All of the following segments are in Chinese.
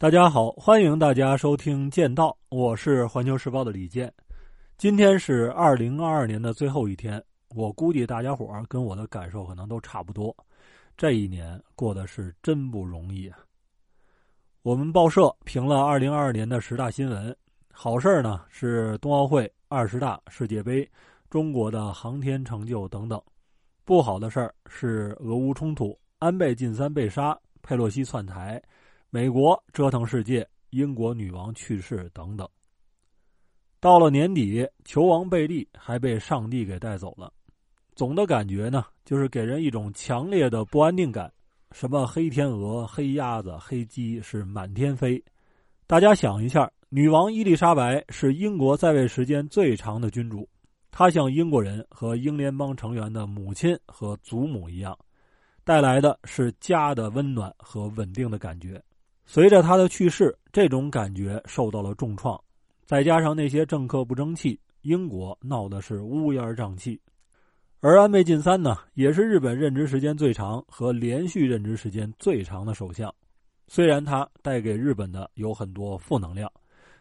大家好，欢迎大家收听《剑道》，我是环球时报的李健。今天是二零二二年的最后一天，我估计大家伙儿跟我的感受可能都差不多。这一年过得是真不容易啊！我们报社评了二零二二年的十大新闻，好事呢是冬奥会、二十大、世界杯、中国的航天成就等等；不好的事儿是俄乌冲突、安倍晋三被杀、佩洛西窜台。美国折腾世界，英国女王去世等等。到了年底，球王贝利还被上帝给带走了。总的感觉呢，就是给人一种强烈的不安定感。什么黑天鹅、黑鸭子、黑鸡是满天飞。大家想一下，女王伊丽莎白是英国在位时间最长的君主，她像英国人和英联邦成员的母亲和祖母一样，带来的是家的温暖和稳定的感觉。随着他的去世，这种感觉受到了重创，再加上那些政客不争气，英国闹的是乌烟瘴气。而安倍晋三呢，也是日本任职时间最长和连续任职时间最长的首相。虽然他带给日本的有很多负能量，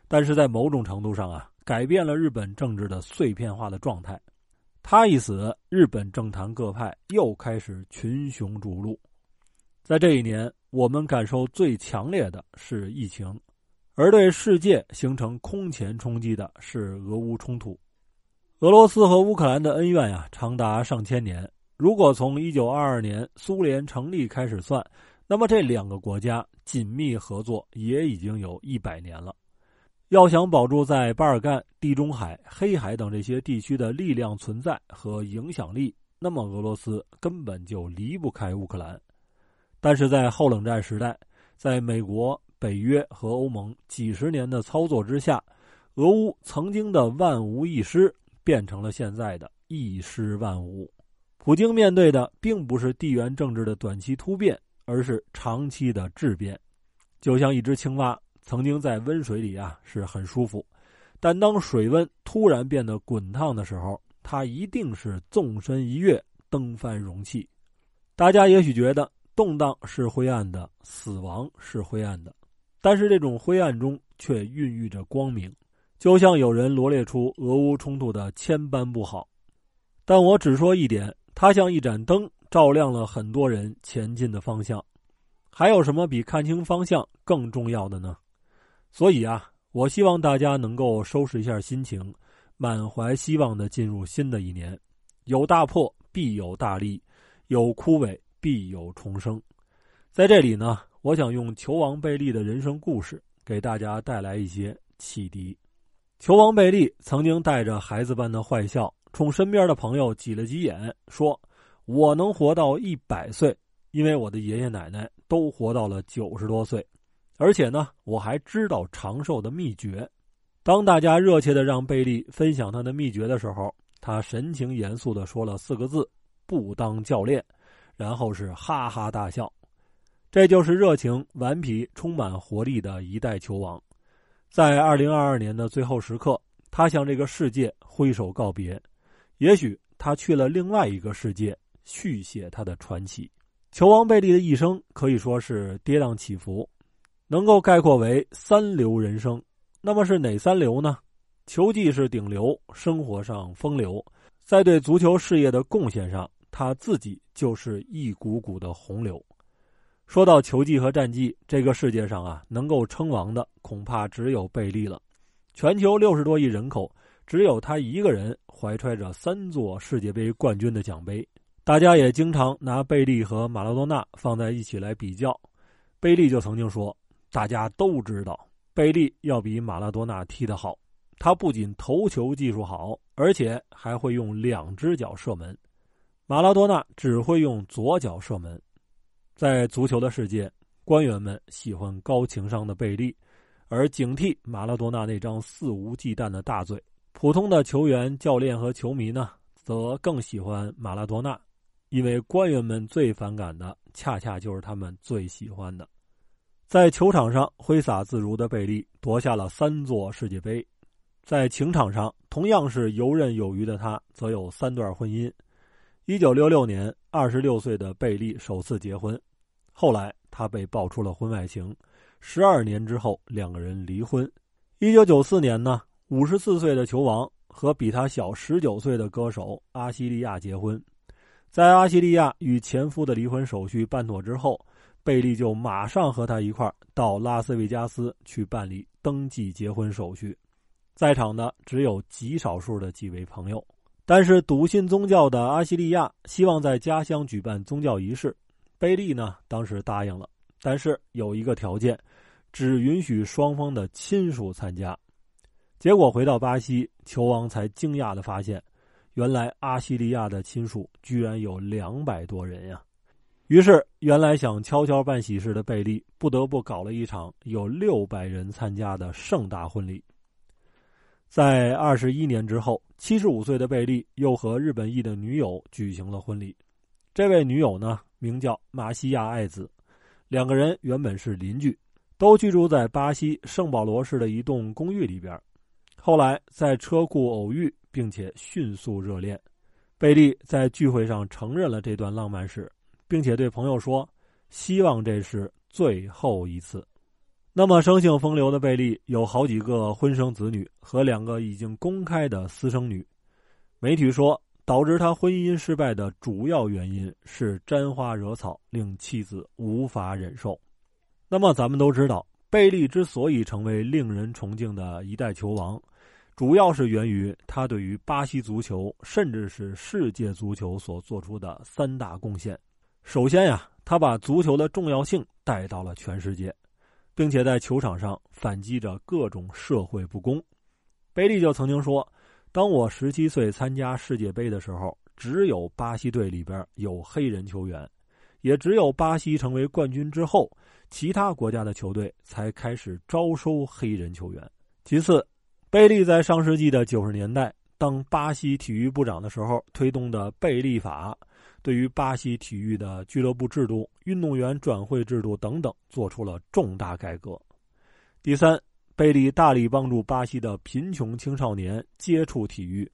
但是在某种程度上啊，改变了日本政治的碎片化的状态。他一死，日本政坛各派又开始群雄逐鹿。在这一年。我们感受最强烈的是疫情，而对世界形成空前冲击的是俄乌冲突。俄罗斯和乌克兰的恩怨呀，长达上千年。如果从一九二二年苏联成立开始算，那么这两个国家紧密合作也已经有一百年了。要想保住在巴尔干、地中海、黑海等这些地区的力量存在和影响力，那么俄罗斯根本就离不开乌克兰。但是在后冷战时代，在美国、北约和欧盟几十年的操作之下，俄乌曾经的万无一失变成了现在的一失万无。普京面对的并不是地缘政治的短期突变，而是长期的质变。就像一只青蛙，曾经在温水里啊是很舒服，但当水温突然变得滚烫的时候，它一定是纵身一跃，蹬翻容器。大家也许觉得。动荡是灰暗的，死亡是灰暗的，但是这种灰暗中却孕育着光明。就像有人罗列出俄乌冲突的千般不好，但我只说一点：它像一盏灯，照亮了很多人前进的方向。还有什么比看清方向更重要的呢？所以啊，我希望大家能够收拾一下心情，满怀希望的进入新的一年。有大破必有大利，有枯萎。必有重生，在这里呢，我想用球王贝利的人生故事给大家带来一些启迪。球王贝利曾经带着孩子般的坏笑，冲身边的朋友挤了挤眼，说：“我能活到一百岁，因为我的爷爷奶奶都活到了九十多岁，而且呢，我还知道长寿的秘诀。”当大家热切的让贝利分享他的秘诀的时候，他神情严肃的说了四个字：“不当教练。”然后是哈哈大笑，这就是热情、顽皮、充满活力的一代球王。在二零二二年的最后时刻，他向这个世界挥手告别。也许他去了另外一个世界，续写他的传奇。球王贝利的一生可以说是跌宕起伏，能够概括为三流人生。那么是哪三流呢？球技是顶流，生活上风流，在对足球事业的贡献上。他自己就是一股股的洪流。说到球技和战绩，这个世界上啊，能够称王的恐怕只有贝利了。全球六十多亿人口，只有他一个人怀揣着三座世界杯冠军的奖杯。大家也经常拿贝利和马拉多纳放在一起来比较。贝利就曾经说：“大家都知道，贝利要比马拉多纳踢得好。他不仅头球技术好，而且还会用两只脚射门。”马拉多纳只会用左脚射门，在足球的世界，官员们喜欢高情商的贝利，而警惕马拉多纳那张肆无忌惮的大嘴。普通的球员、教练和球迷呢，则更喜欢马拉多纳，因为官员们最反感的，恰恰就是他们最喜欢的。在球场上挥洒自如的贝利夺下了三座世界杯，在情场上同样是游刃有余的他，则有三段婚姻。一九六六年，二十六岁的贝利首次结婚，后来他被爆出了婚外情，十二年之后，两个人离婚。一九九四年呢，五十四岁的球王和比他小十九岁的歌手阿西利亚结婚。在阿西利亚与前夫的离婚手续办妥之后，贝利就马上和他一块儿到拉斯维加斯去办理登记结婚手续。在场的只有极少数的几位朋友，但是笃信宗教的阿西利亚希望在家乡举办宗教仪式，贝利呢当时答应了，但是有一个条件，只允许双方的亲属参加。结果回到巴西，球王才惊讶的发现，原来阿西利亚的亲属居然有两百多人呀！于是，原来想悄悄办喜事的贝利不得不搞了一场有六百人参加的盛大婚礼。在二十一年之后，七十五岁的贝利又和日本裔的女友举行了婚礼。这位女友呢，名叫马西亚爱子，两个人原本是邻居，都居住在巴西圣保罗市的一栋公寓里边。后来在车库偶遇，并且迅速热恋。贝利在聚会上承认了这段浪漫史，并且对朋友说：“希望这是最后一次。”那么，生性风流的贝利有好几个婚生子女和两个已经公开的私生女。媒体说，导致他婚姻失败的主要原因是沾花惹草，令妻子无法忍受。那么，咱们都知道，贝利之所以成为令人崇敬的一代球王，主要是源于他对于巴西足球，甚至是世界足球所做出的三大贡献。首先呀，他把足球的重要性带到了全世界。并且在球场上反击着各种社会不公，贝利就曾经说：“当我十七岁参加世界杯的时候，只有巴西队里边有黑人球员，也只有巴西成为冠军之后，其他国家的球队才开始招收黑人球员。其次，贝利在上世纪的九十年代当巴西体育部长的时候推动的贝利法。”对于巴西体育的俱乐部制度、运动员转会制度等等，做出了重大改革。第三，贝利大力帮助巴西的贫穷青少年接触体育，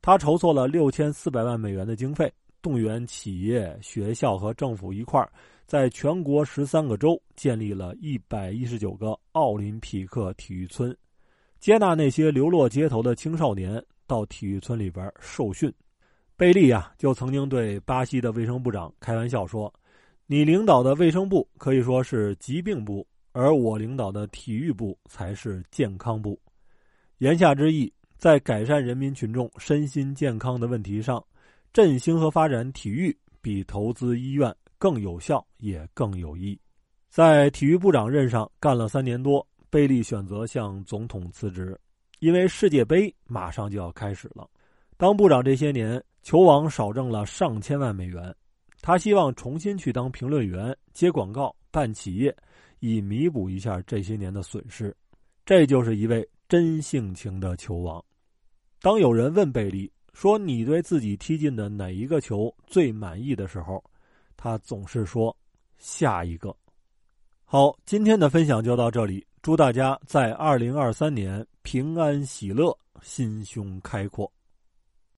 他筹措了六千四百万美元的经费，动员企业、学校和政府一块儿，在全国十三个州建立了一百一十九个奥林匹克体育村，接纳那些流落街头的青少年到体育村里边受训。贝利呀，就曾经对巴西的卫生部长开玩笑说：“你领导的卫生部可以说是疾病部，而我领导的体育部才是健康部。”言下之意，在改善人民群众身心健康的问题上，振兴和发展体育比投资医院更有效，也更有益。在体育部长任上干了三年多，贝利选择向总统辞职，因为世界杯马上就要开始了。当部长这些年。球王少挣了上千万美元，他希望重新去当评论员、接广告、办企业，以弥补一下这些年的损失。这就是一位真性情的球王。当有人问贝利说：“你对自己踢进的哪一个球最满意的时候？”他总是说：“下一个。”好，今天的分享就到这里。祝大家在二零二三年平安喜乐，心胸开阔。